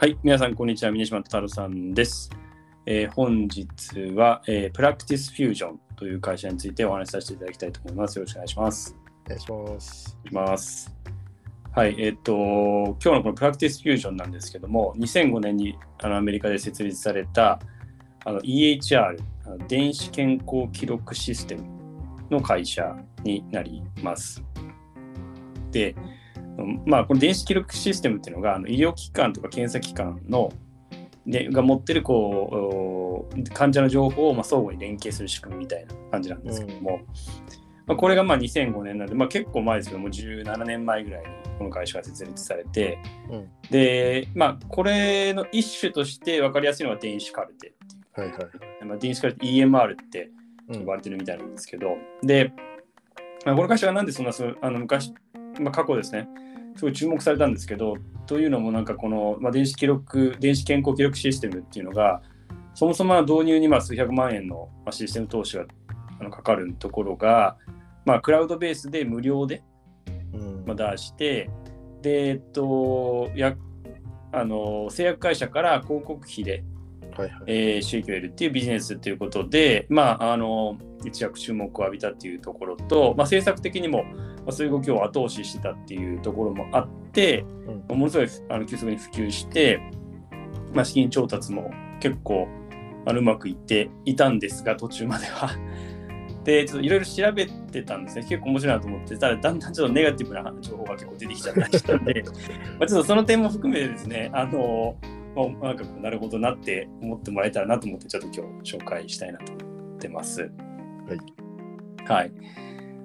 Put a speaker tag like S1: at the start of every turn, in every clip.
S1: はい、皆さん、こんにちは。峰島太郎さんです。えー本日は、えー、 Practice Fusion という会社についてお話しさせていただきたいと思います。よろしくお願いします。
S2: お願いします。
S1: ます。はい、えっ、と、今日のこの Practice Fusion なんですけども、2005年にあのアメリカで設立されたあの EHR、電子健康記録システムの会社になります。で、うんまあ、この電子記録システムっていうのが、あの医療機関とか検査機関のでが持ってるこうお患者の情報をまあ相互に連携する仕組みみたいな感じなんですけども、まあ、これがまあ2005年なんで、まあ、結構前ですけども17年前ぐらいにこの会社が設立されて。
S2: うん。
S1: で、まあ、これの一種として分かりやすいのが電子カルテっていう。
S2: はいはい。はい。
S1: まあ、電子カルテ EMR って
S2: うん
S1: 呼ばれてるみたいなんですけど、で、まあ、この会社がなんでそんなそうあの昔、まあ、過去ですね、すごい注目されたんですけど、というのもなんかこの、まあ、電子記録、電子健康記録システムっていうのが、そもそも導入にまあ数百万円のまあシステム投資がかかるところが、まあ、クラウドベースで無料で出して、で、えっと、やあの製薬会社から広告費で
S2: はいはい。
S1: えー収益を得るっていうビジネスということで、まあ、あの一躍注目を浴びたっていうところと、まあ、政策的にも、まあ、そういう動きを後押ししてたっていうところもあって、ものすごいあの急速に普及して、まあ、資金調達も結構あのうまくいっていたんですが途中までは。でちょっといろいろ調べてたんですね結構面白いなと思ってたらだんだんちょっとネガティブな情報が結構出てきちゃったりしたんで まあちょっとその点も含めてですねあのまあ、なんかなるほどなって思ってもらえたらなと思ってちょっと今日紹介したいなと思ってます。はいはい。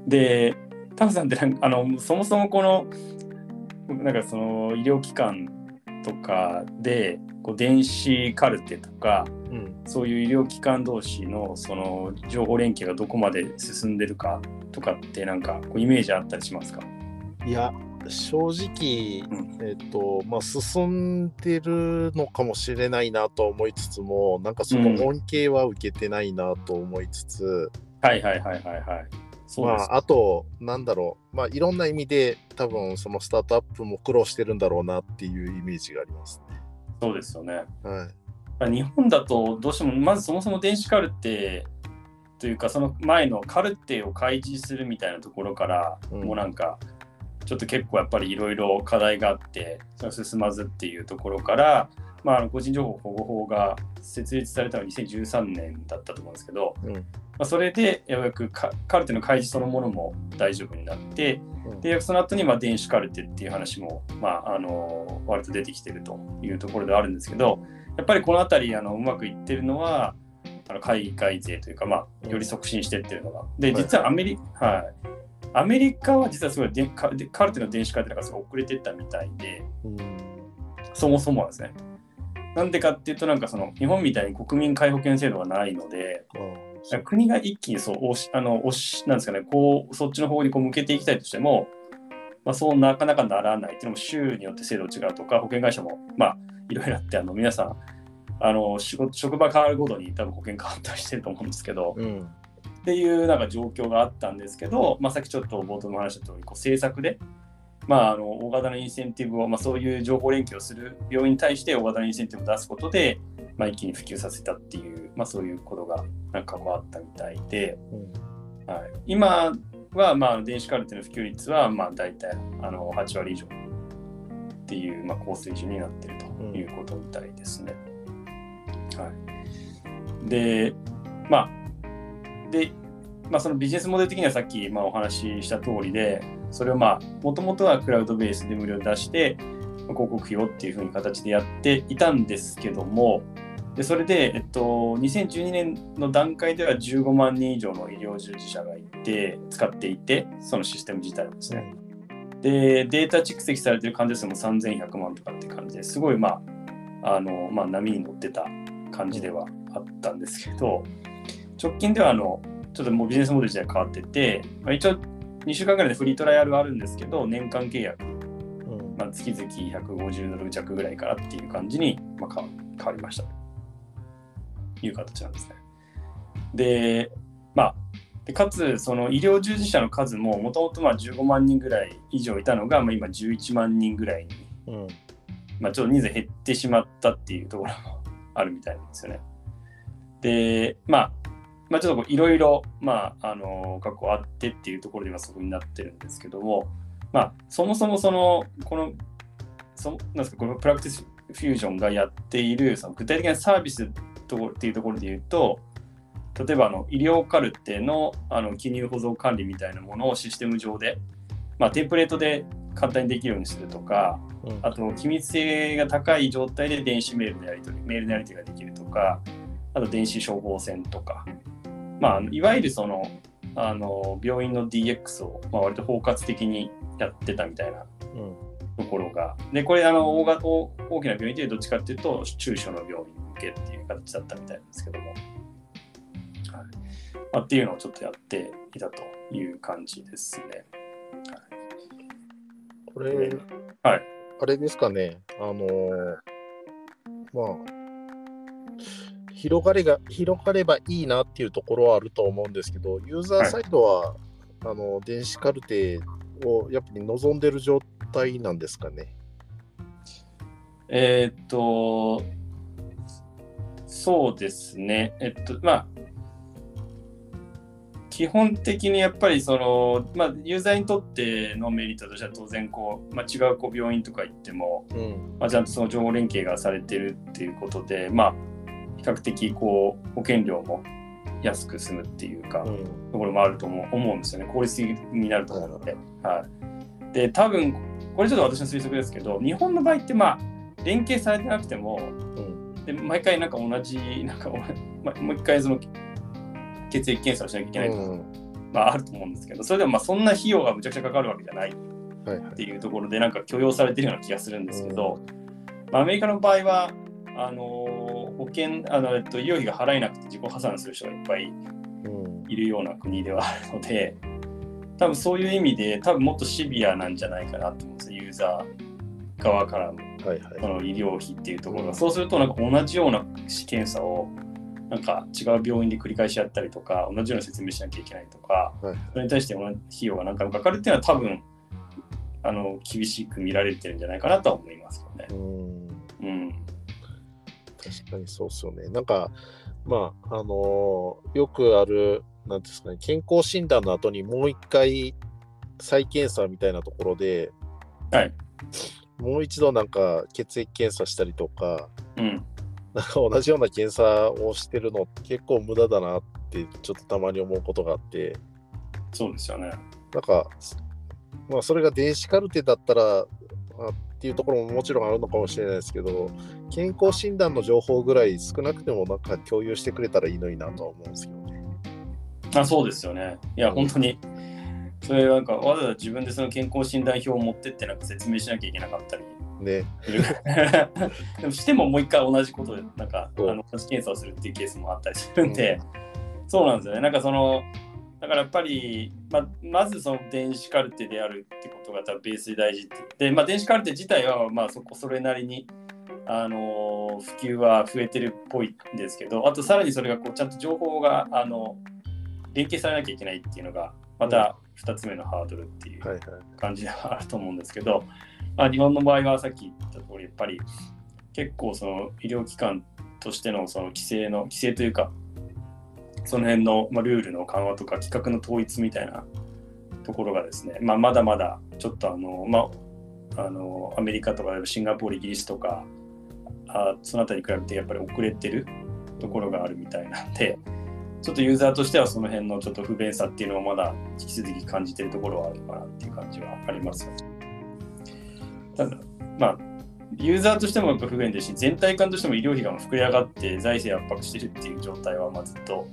S1: で、タフさんってなんかあのそもそもこのなんかその医療機関とかでこう電子カルテとか
S2: うん。
S1: そういう医療機関同士のその情報連携がどこまで進んでるかとかってなんかこうイメージあったりしますか？
S2: いや、正直、
S1: うん
S2: えっ、と、まあ、進んでるのかもしれないなと思いつつも、なんかその恩恵は受けてないなと思いつつ、
S1: はいはいはいはいはい。そうです。
S2: まあ、あと、なんだろう、まあ、いろんな意味で、多分そのスタートアップも苦労してるんだろうなっていうイメージがありますね。
S1: そうですよね。
S2: はい。
S1: 日本だとどうしてもまずそもそも電子カルテというかその前のカルテを開示するみたいなところから、
S2: うん
S1: もうなんかちょっと結構やっぱりいろいろ課題があってそれが進まずっていうところから、まあ、個人情報保護法が設立されたのは2013年だったと思うんですけど、
S2: うん。
S1: まあ、それでようやくカカルテの開示そのものも大丈夫になって
S2: うん
S1: でその後にまあ電子カルテっていう話も、まあ、あの割と出てきてるというところではあるんですけどやっぱりこの辺りあのうまくいってるのはあの海外勢というか、まあ、より促進していってるのが。で実はアメリ,、はい、アメリカは実はすごいでカルテの電子カルテがすごい遅れてったみたいで
S2: うん。
S1: そもそもはですね。なんでかっていうとなんかその日本みたいに国民皆保険制度がないので
S2: あー
S1: 国が一気にそう押しあの押しなんですかねこうそっちの方にこう向けていきたいとしても、まあ、そうなかなかならないっていうのも州によって制度違うとか保険会社もまあいろいろあってあの皆さんあの仕事職場変わるごとに多分保険変わったりしてると思うんですけど、
S2: うん。
S1: っていうなんか状況があったんですけど、まあ、さっきちょっと冒頭の話した通りこう政策で、まあ、あの大型のインセンティブを、まあ、そういう情報連携をする病院に対して大型のインセンティブを出すことで、まあ、一気に普及させたっていう、まあ、そういうことがなんかあったみたいで、
S2: うん。
S1: はい、今はまあ電子カルテの普及率はまあ大体あの8割以上っていう、まあ、高水準になっているということみたいですね。はい、でまあで、まあ、そのビジネスモデル的にはさっきまあお話しした通りでそれをまあもともとはクラウドベースで無料で出してまあ広告費をっていうふうに形でやっていたんですけどもでそれで、えっと、2012年の段階では15万人以上の医療従事者がいて使っていてそのシステム自体をですね。でデータ蓄積されている患者数も3100万とかって感じですごいまああの、まあ、波に乗ってた感じではあったんですけど直近ではあのちょっともうビジネスモデル自体変わってて、まあ、一応2週間ぐらいでフリートライアルはあるんですけど年間契約、
S2: うん。
S1: まあ、月々150ドル弱ぐらいからっていう感じに、まあ、変わ変わりましたという形なんですね。でまあでかつその医療従事者の数ももともと15万人ぐらい以上いたのが、まあ、今11万人ぐらいに
S2: うん。
S1: まあ、ちょっと人数減ってしまったっていうところもあるみたいなんですよね。で、まあ、まあ、ちょっといろいろ、まあ、あの、過去あってっていうところではそこになってるんですけども、まあ、そもそもその、この、そなんですか、このプラクティスフュージョンがやっている、その具体的なサービスとっていうところで言うと、例えばあの医療カルテのあの記入保存管理みたいなものをシステム上で、まあ、テンプレートで簡単にできるようにするとか、うん、あと機密性が高い状態で電子メールのやり取り、メールのやり取りができるとか、あと電子処方箋とか、まあ、いわゆるそのあの病院の DX を、まあ、割と包括的にやってたみたいなところが、うん、でこれあの大大大きな病院でどっちかっていうと中小の病院向けっていう形だったみたいなんですけども。まあ、っていうのをちょっとやっていたという感じですね。はい、
S2: これ、はい、あれですかね、あのー、まあ、広がれが広がればいいなっていうところはあると思うんですけど、ユーザーサイドは、はい、あの電子カルテをやっぱり望んでる状態なんですかね？
S1: えー、っと、そうですね。えっと、まあ、基本的にやっぱりその、まあ、ユーザーにとってのメリットとしては当然こう、まあ、違うこう病院とか行っても、うん、まあ、ちゃんとその情報連携がされてるっていうことで、まあ、比較的こう保険料も安く済むっていうか、うん、ところもあると思う思うんですよね。効率的になると思うので。はい、で多分これちょっと私の推測ですけど日本の場合ってまあ連携されてなくても、うん、で毎回なんか同じなんか、まあ、もう一回その血液検査をしなきゃいけないとか、うん、まあ、あると思うんですけどそれでもまあそんな費用がむちゃくちゃかかるわけじゃないっていうところでなんか許容されてるような気がするんですけど、まあ、アメリカの場合はあの保険あの、えっと、医療費が払えなくて自己破産する人がいっぱいいるような国ではあるので、多分そういう意味で多分もっとシビアなんじゃないかなと思うんですユーザー側からの,、はいはい、の医療費っていうところが、そうするとなんか同じような検査をなんか違う病院で繰り返しやったりとか同じような説明しなきゃいけないとか、はい、それに対して費用が何回もかかるっていうのは多分あの厳しく見られてるんじゃないかなとは思いますよね。うん、
S2: 確かにそうっすよね。なんかまああのー、よくあるなんですかね健康診断の後にもう一回再検査みたいなところで、
S1: はい、
S2: もう一度なんか血液検査したりとか、うん、なんか同じような検査をしてるの結構無駄だなってちょっとたまに思うことがあって。
S1: そうですよね。
S2: なんかまあそれが電子カルテだったらっていうところももちろんあるのかもしれないですけど健康診断の情報ぐらい少なくてもなんか共有してくれたらいいのになとは思うんですけどね。
S1: あそうですよね。いや本当に。それなんかわざわざ自分でその健康診断表を持ってってなんか説明しなきゃいけなかったり。ね。でもしてももう一回同じことで、なんか、あの同じ検査をするっていうケースもあったりするんで、うん、そうなんですよね。なんかその、だからやっぱり、ままずその電子カルテであるってことが多分ベースで大事で、まあ、電子カルテ自体はまあそこそれなりに、あの普及は増えてるっぽいんですけど、あとさらにそれがこうちゃんと情報があの連携されなきゃいけないっていうのが、また2つ目のハードルっていう感じではあると思うんですけど、まあ、日本の場合はさっき言った通りやっぱり結構その医療機関としてのその規制の規制というかその辺の、まあ、ルールの緩和とか規格の統一みたいなところがですね、まあ、まだまだちょっとあの、まあ、あのアメリカとかシンガポールイギリスとかあその辺りに比べてやっぱり遅れてるところがあるみたいなんでちょっとユーザーとしてはその辺のちょっと不便さっていうのをまだ引き続き感じてるところはあるかなっていう感じはあります。ただ、まあ、ユーザーとしてもやっぱ不便ですし、全体感としても医療費が膨れ上がって財政圧迫してるっていう状態はまずっと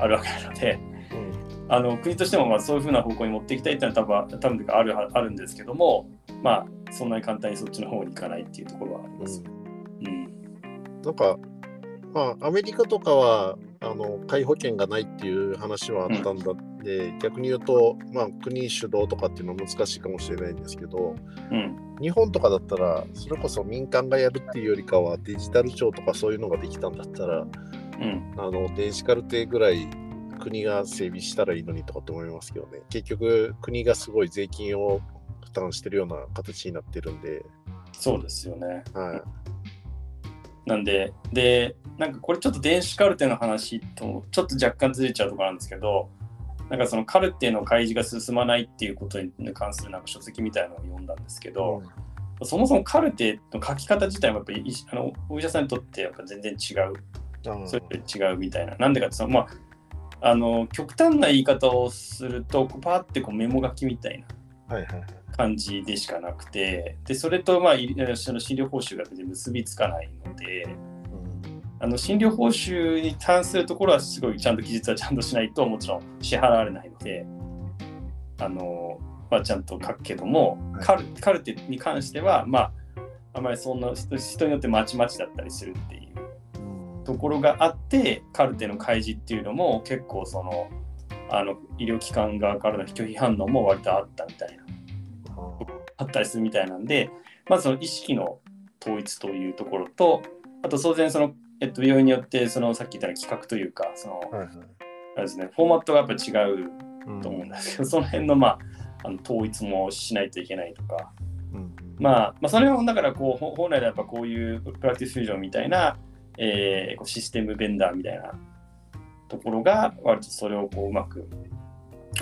S1: あるわけなので、うん、あの国としてもまあそういうふうな方向に持っていきたいっていうのは多分多分あるあるんですけども、まあ、そんなに簡単にそっちの方に行かないっていうところはあります。うん、うん、
S2: なんか、まあ、アメリカとかはあの皆保険がないっていう話はあったんだって、うん、逆に言うと、まあ、国主導とかっていうのは難しいかもしれないんですけど、うん、日本とかだったらそれこそ民間がやるっていうよりかはデジタル庁とかそういうのができたんだったら、うん、あの電子カルテぐらい国が整備したらいいのにとかって思いますけどね結局国がすごい税金を負担してるような形になってるんで
S1: そうですよね。
S2: はい。
S1: なんで、で、なんかこれちょっと電子カルテの話とちょっと若干ずれちゃうところなんですけど、なんかそのカルテの開示が進まないっていうことに関するなんか書籍みたいなのを読んだんですけど、そもそもカルテの書き方自体もやっぱり医あのお医者さんにとってやっぱ全然違う、
S2: うん
S1: それ違うみたいな。なんでかってその、まあ、あの極端な言い方をすると、パーってこうメモ書きみたいな。感じでしかなくて、でそれと、まあ、いその診療報酬が結びつかないので、あの診療報酬に関するところはすごいちゃんと記述はちゃんとしないともちろん支払われないので、あのまあ、ちゃんと書くけども、
S2: はい
S1: カルカルテに関しては、まあ、あまりそんな人人によってまちまちだったりするっていところがあってカルテの開示っていうのも結構そのあの医療機関側からの拒否反応も割とあったみたいな。あったりするみたいなんでまずその意識の統一というところとあと当然その、えっと、病院によってそのさっき言ったような企画というかその、
S2: はいはい。
S1: あれですね、フォーマットがやっぱり違う
S2: うん。
S1: と思うんですけど、その辺の,、まあ、あの統一もしないといけないとか、
S2: うん
S1: まあ、まあ、それはだからこうほ本来でやっぱこういうプラクティスフュージョンみたいな、えーこうシステムベンダーみたいなところが割とそれをこううまく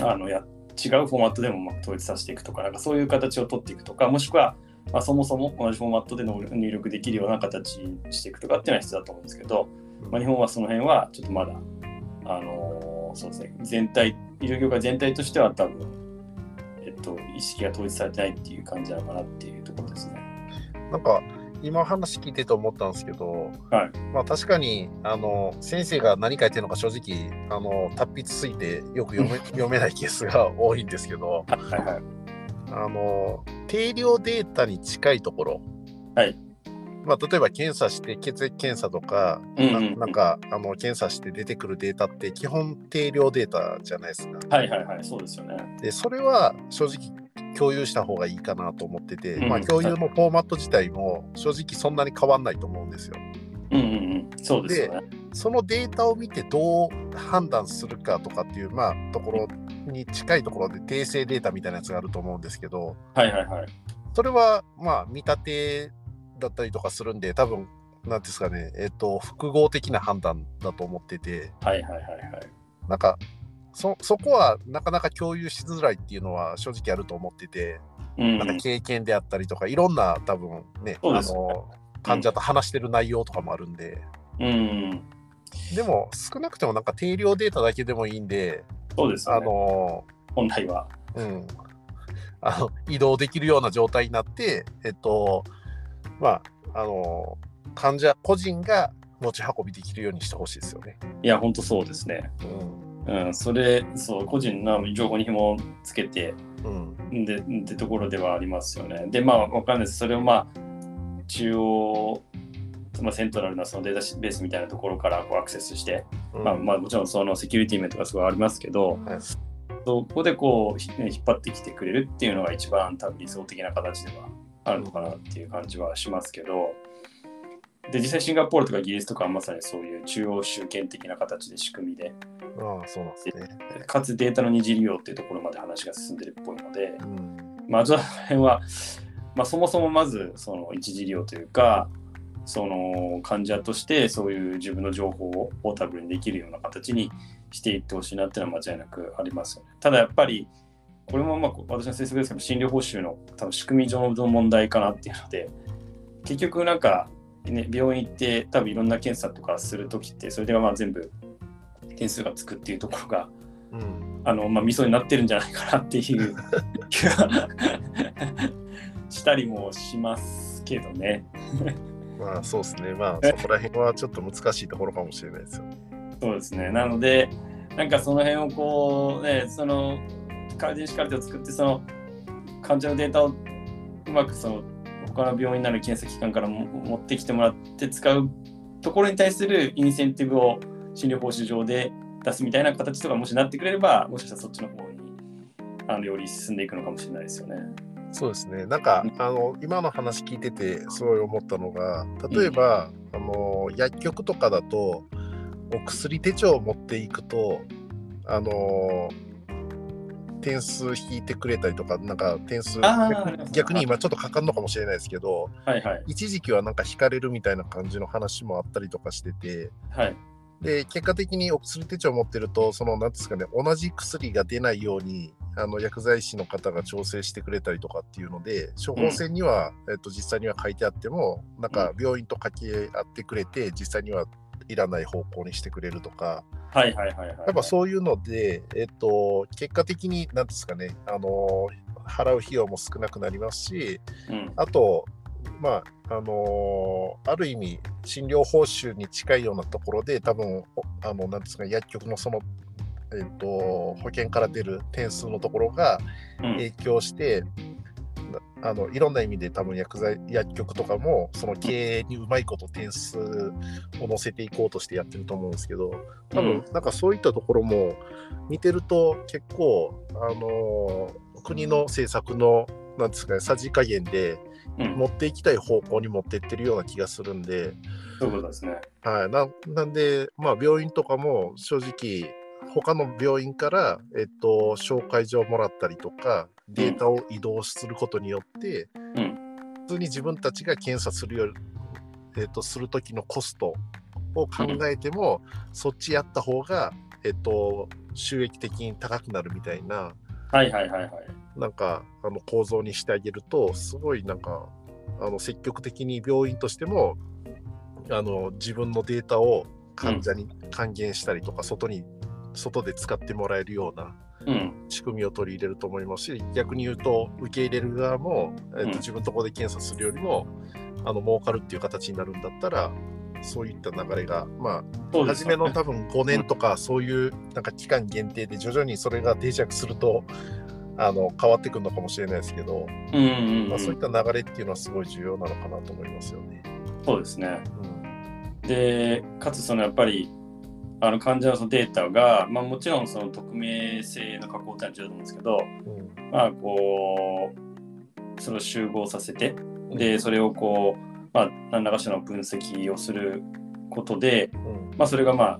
S1: あのや違うフォーマットでもうまく統一させていくとかなんかそういう形を取っていくとかもしくは、まあ、そもそも同じフォーマットでの入力できるような形にしていくとかっていうのは必要だと思うんですけど、まあ、日本はその辺はちょっとまだ、あのーそうですね、全体、医療業界全体としては多分、えっと、意識が統一されてないっていう感じなのかなっていうところですね。
S2: なんか今話聞いてて思ったんですけど、
S1: はい
S2: まあ確かにあの先生が何書いてるのか正直あの達筆すぎてよく読め 読めないケースが 多いんですけど
S1: はいはいはい。
S2: あの定量データに近いところ、
S1: はい
S2: まあ、例えば検査して血液検査とか、
S1: うんうんうん
S2: ななんかあの検査して出てくるデータって基本定量データじゃないですか。
S1: はいはいはい、そうですよね。
S2: でそれは正直共有した方がいいかなと思ってて、
S1: うん
S2: まあ、共有のフォーマット自体も正直そんなに変わんないと思うんですよ。
S1: うんうんうん、そうですよね。
S2: そのデータを見てどう判断するかとかっていう、まあ、ところに近いところで訂正データみたいなやつがあると思うんですけど、
S1: はいはいはい。
S2: それはまあ見立てだったりとかするんで、多分なんですかね、えっ、と、複合的な判断だと思ってて、
S1: はいはいはいはい。
S2: なんか、そそこはなかなか共有しづらいっていうのは正直あると思ってて、
S1: うん
S2: なんか経験であったりとか、いろんな多分ね、
S1: ね
S2: あの患者と話してる内容とかもあるんで、
S1: うん、
S2: でも少なくてもなんか定量データだけでもいいんで、あ
S1: そうですよね。
S2: の、
S1: 本来は。
S2: うん、あの移動できるような状態になって、えっと、まあ、あの、患者個人が持ち運びできるようにしてほしいですよね。
S1: いや、本当そうですね。
S2: うん
S1: うん、それ、そう、個人の情報に紐をつけて、
S2: うん
S1: で、ってところではありますよね。で、まあ、わかんないです。それをまあ、中央、まあ、セントラルなそのデータベースみたいなところからこうアクセスして、
S2: うん
S1: まあ、まあ、もちろんそのセキュリティ面とかすごいありますけど、
S2: はい
S1: そこでこうひ引っ張ってきてくれるっていうのが一番多分理想的な形ではあるのかなっていう感じはしますけど、で、実際シンガポールとかイギリスとかはまさにそういう中央集権的な形で仕組みで、
S2: ああ、そうなんですね。
S1: かつデータの二次利用っていうところまで話が進んでるっぽいので、
S2: うん
S1: まあ、その辺は、まあ、そもそもまずその一次利用というか、その患者としてそういう自分の情報をポータブルにできるような形にしていってほしいなっていうのは間違いなくありますよね。ただやっぱり、これもまあ私の推測ですけど、診療報酬の多分仕組み上の問題かなっていうので、結局なんか、ね、病院行って多分いろんな検査とかするときって、それでまあ全部点数がつくっていうところが、
S2: うん
S1: あの、まあ、味噌になってるんじゃないかなっていう気が したりもしますけどね。
S2: まあそうですね。まあそこら辺はちょっと難しいところかもしれないですよね。
S1: そうですね。なので、なんかその辺をこう、ね、その、カ電子カルテを作って、その、患者のデータをうまくその、他の病院なる検査機関からも持ってきてもらって使うところに対するインセンティブを診療報酬上で出すみたいな形とかもしなってくれれば、もしかしたらそっちの方にあのより進んでいくのかもしれないですよね。
S2: そうですね。なんか、あの、今の話聞いてて、すごい思ったのが、例えば、あの、薬局とかだと、お薬手帳を持っていくと、あの、点数引いてくれたりとか、なんか点数逆に今ちょっとかかんのかもしれないですけど、
S1: はいはい。
S2: 一時期はなんか引かれるみたいな感じの話もあったりとかしてて、
S1: はい。
S2: で結果的にお薬手帳を持ってると、そのなんですかね、同じ薬が出ないように、あの薬剤師の方が調整してくれたりとかっていうので、処方箋には、えっと、実際には書いてあっても、なんか病院と掛け合ってくれて、実際にはいらない方向にしてくれるとか、
S1: はいはいはいはい。
S2: やっぱそういうので、えっと、結果的に、なんですかね、あの払う費用も少なくなりますし、
S1: うん。
S2: あと、まあ、あのある意味、診療報酬に近いようなところで、多分おあのなんですか、薬局のその、えっと、保険から出る点数のところが
S1: うん
S2: 影響して、なあのいろんな意味で多分薬剤薬局とかもその経営にうまいこと点数を乗せていこうとしてやってると思うんですけど多分なんかそういったところも見てると結構あの国の政策のなんですかねさじ加減で
S1: うん。
S2: 持っていきたい方向に持っていってるような気がするんで、
S1: そういうことですね。
S2: はい、ななんで、まあ、病院とかも正直他の病院から、えっと、紹介状をもらったりとかデータを移動することによって、
S1: うん
S2: 普通に自分たちが検査するより、えっと、する時のコストを考えても、そっちやった方が、えっと、収益的に高くなるみたいな
S1: はいはいはいはい。
S2: なんかあの構造にしてあげるとすごいなんかあの積極的に病院としてもあの自分のデータを患者に還元したりとか、外に外で使ってもらえるような
S1: うん。
S2: 仕組みを取り入れると思いますし逆に言うと受け入れる側も、えっと
S1: うん
S2: 自分のところで検査するよりもあの儲かるっていう形になるんだったらそういった流れがまあ
S1: ね
S2: 初めの多分5年とかそういうなんか期間限定で徐々にそれが定着するとあの変わってくるのかもしれないですけど、
S1: うんうんうん。
S2: まあ、そういった流れっていうのはすごい重要なのかなと思いますよね。
S1: そうですね。
S2: うん
S1: で、かつそのやっぱり、あの患者のデータが、まあ、もちろんその匿名性の加工ってのは重要だと思うんですけど、
S2: うん。
S1: まあこう、それを集合させて、で、それをこう、まあ、何らかしらの分析をすることで、
S2: うん。
S1: まあ、それがまあ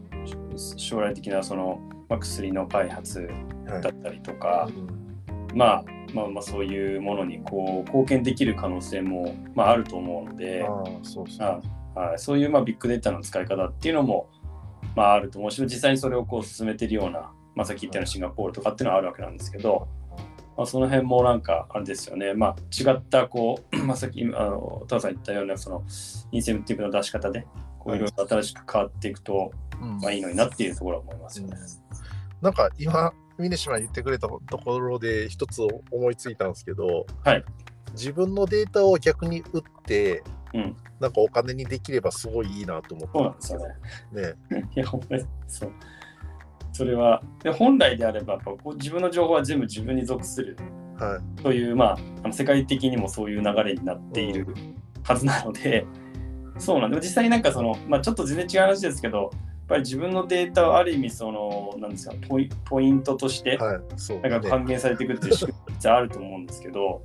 S1: 将来的なその、まあ、薬の開発
S2: はい。
S1: だったりとか、
S2: うん。
S1: まあ、まあまあそういうものにこう貢献できる可能性も、まあ、あると思うので、
S2: ああそうそう。
S1: あはい、そういうまあビッグデータの使い方っていうのも、まあ、あると思うし実際にそれをこう進めてるような、まあ、さっき言ったようなシンガポールとかっていうのはあるわけなんですけど、まあ、その辺もなんかあれですよね、まあ、違ったこう、まあ、さっきあの田さん言ったようなそのインセンティブの出し方でこういろいろ新しく変わっていくと、
S2: うん。
S1: まあ、いいのになっていうところは思いますよね。
S2: なんか今、峰島言ってくれたところで一つ思いついたんですけど、
S1: はい。
S2: 自分のデータを逆に売って、
S1: うん
S2: なんかお金にできればすごいいいなと思
S1: そうなん
S2: ったん
S1: で
S2: です
S1: よね。
S2: よね。
S1: いや、ほんまにそう。それは、で本来であればやっぱこう自分の情報は全部自分に属する
S2: はい。
S1: という、まあ、あの世界的にもそういう流れになっているはずなので、そうなんで、実際になんかその、まあ、ちょっと全然違う話ですけど、やっぱり自分のデータをある意味、その、なんですか、ポイポイントとして、
S2: はい。そう、
S1: なんか還元されていくっていう仕組みってあると思うんですけど、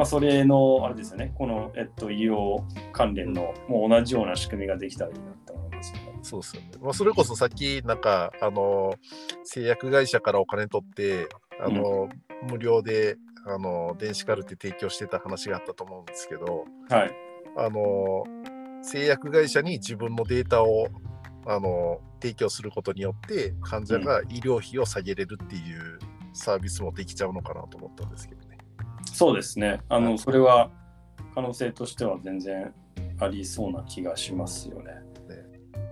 S1: まあ、それの、あれですよね、この、えっと、医療関連の、もう同じような仕組みができたらいいなと思いますよね。
S2: そうですよね。まあ、それこそさっき、なんか、あの、製薬会社からお金取って、あの、無料で、あの、電子カルテ提供してた話があったと思うんですけど、
S1: はい。
S2: あの、製薬会社に自分のデータを、あの、提供することによって、患者が医療費を下げれるっていうサービスもできちゃうのかなと思ったんですけどね。
S1: そうですね。あの、それは可能性としては全然ありそうな気がしますよね。
S2: ね。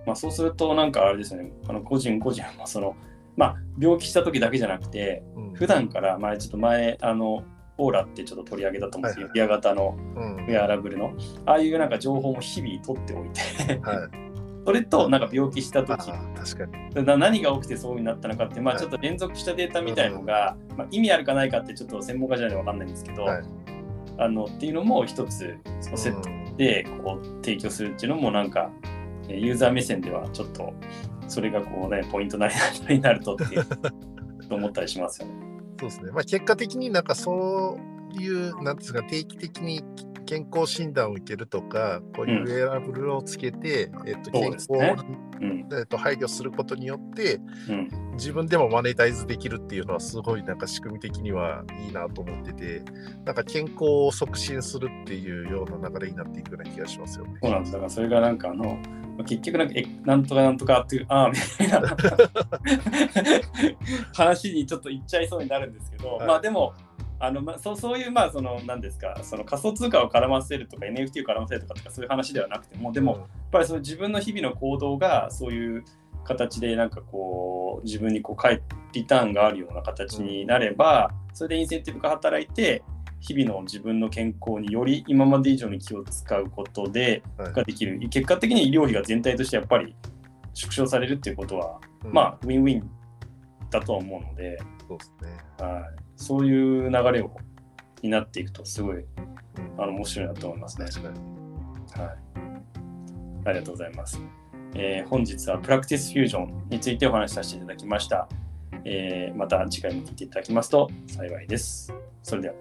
S1: まあ、そうすると、なんかあれですよね、あの個人個人もその、まあ、病気した時だけじゃなくて、
S2: うん。
S1: 普段から、前ちょっと前、あの、オーラってちょっと取り上げたと思うんですけど、
S2: はい。
S1: ビア型の
S2: うん。
S1: ウェアラブルの、ああいうなんか情報も日々取っておいて、
S2: はい。
S1: それとなんか病気した
S2: あ
S1: 時
S2: ー確かに。
S1: な何が起きてそうになったのかって、まあ、
S2: はい
S1: ちょっと連続したデータみたいのが、まあ、意味あるかないかってちょっと専門家じゃないと分かんないんですけど、
S2: はい
S1: あのっていうのも一つそのセット
S2: うん
S1: でこう提供するっていうのもなんかえーユーザー目線ではちょっとそれがこうねポイントになり になるとっていうと思ったりしますよね。
S2: そうですね。まあ、結果的になんかそういう、なんですか、定期的に健康診断を受けるとか、こういうウェアラブルをつけて、えっと、健康
S1: そうです
S2: に、えっと、配慮することによって、
S1: うん。
S2: 自分でもマネタイズできるっていうのはすごいなんか仕組み的にはいいなと思っててなんか健康を促進するっていうような流れになっていくような気がしますよね。
S1: そうなんです。だからそれがなんかあの、結局なんか、え、なんとかなんとかっていう、ああ、みたいな。話にちょっと言っちゃいそうになるんですけど、
S2: はい。
S1: まあでも、あのまあ、そうそういう、まあ、その、なんですか、その仮想通貨を絡ませるとか、NFT を絡ませるとかとか、そういう話ではなくても、でも、やっぱりその自分の日々の行動が、そういう形で、なんかこう、自分にこう、返リターンがあるような形になれば、それでインセンティブが働いて、日々の自分の健康により今まで以上に気を使うことで、
S2: はい。
S1: ができる。結果的に医療費が全体としてやっぱり縮小されるっていうことは、
S2: うん。
S1: まあウィンウィンだとは思うので、
S2: そうですね。
S1: はい、そういう流れをになっていくとすごい
S2: うん
S1: あの面白いなと思いますね。はい、ありがとうございます。えー本日はプラクティスフュージョンについてお話しさせていただきました。えーまた次回も聞いていただきますと幸いです。それでは。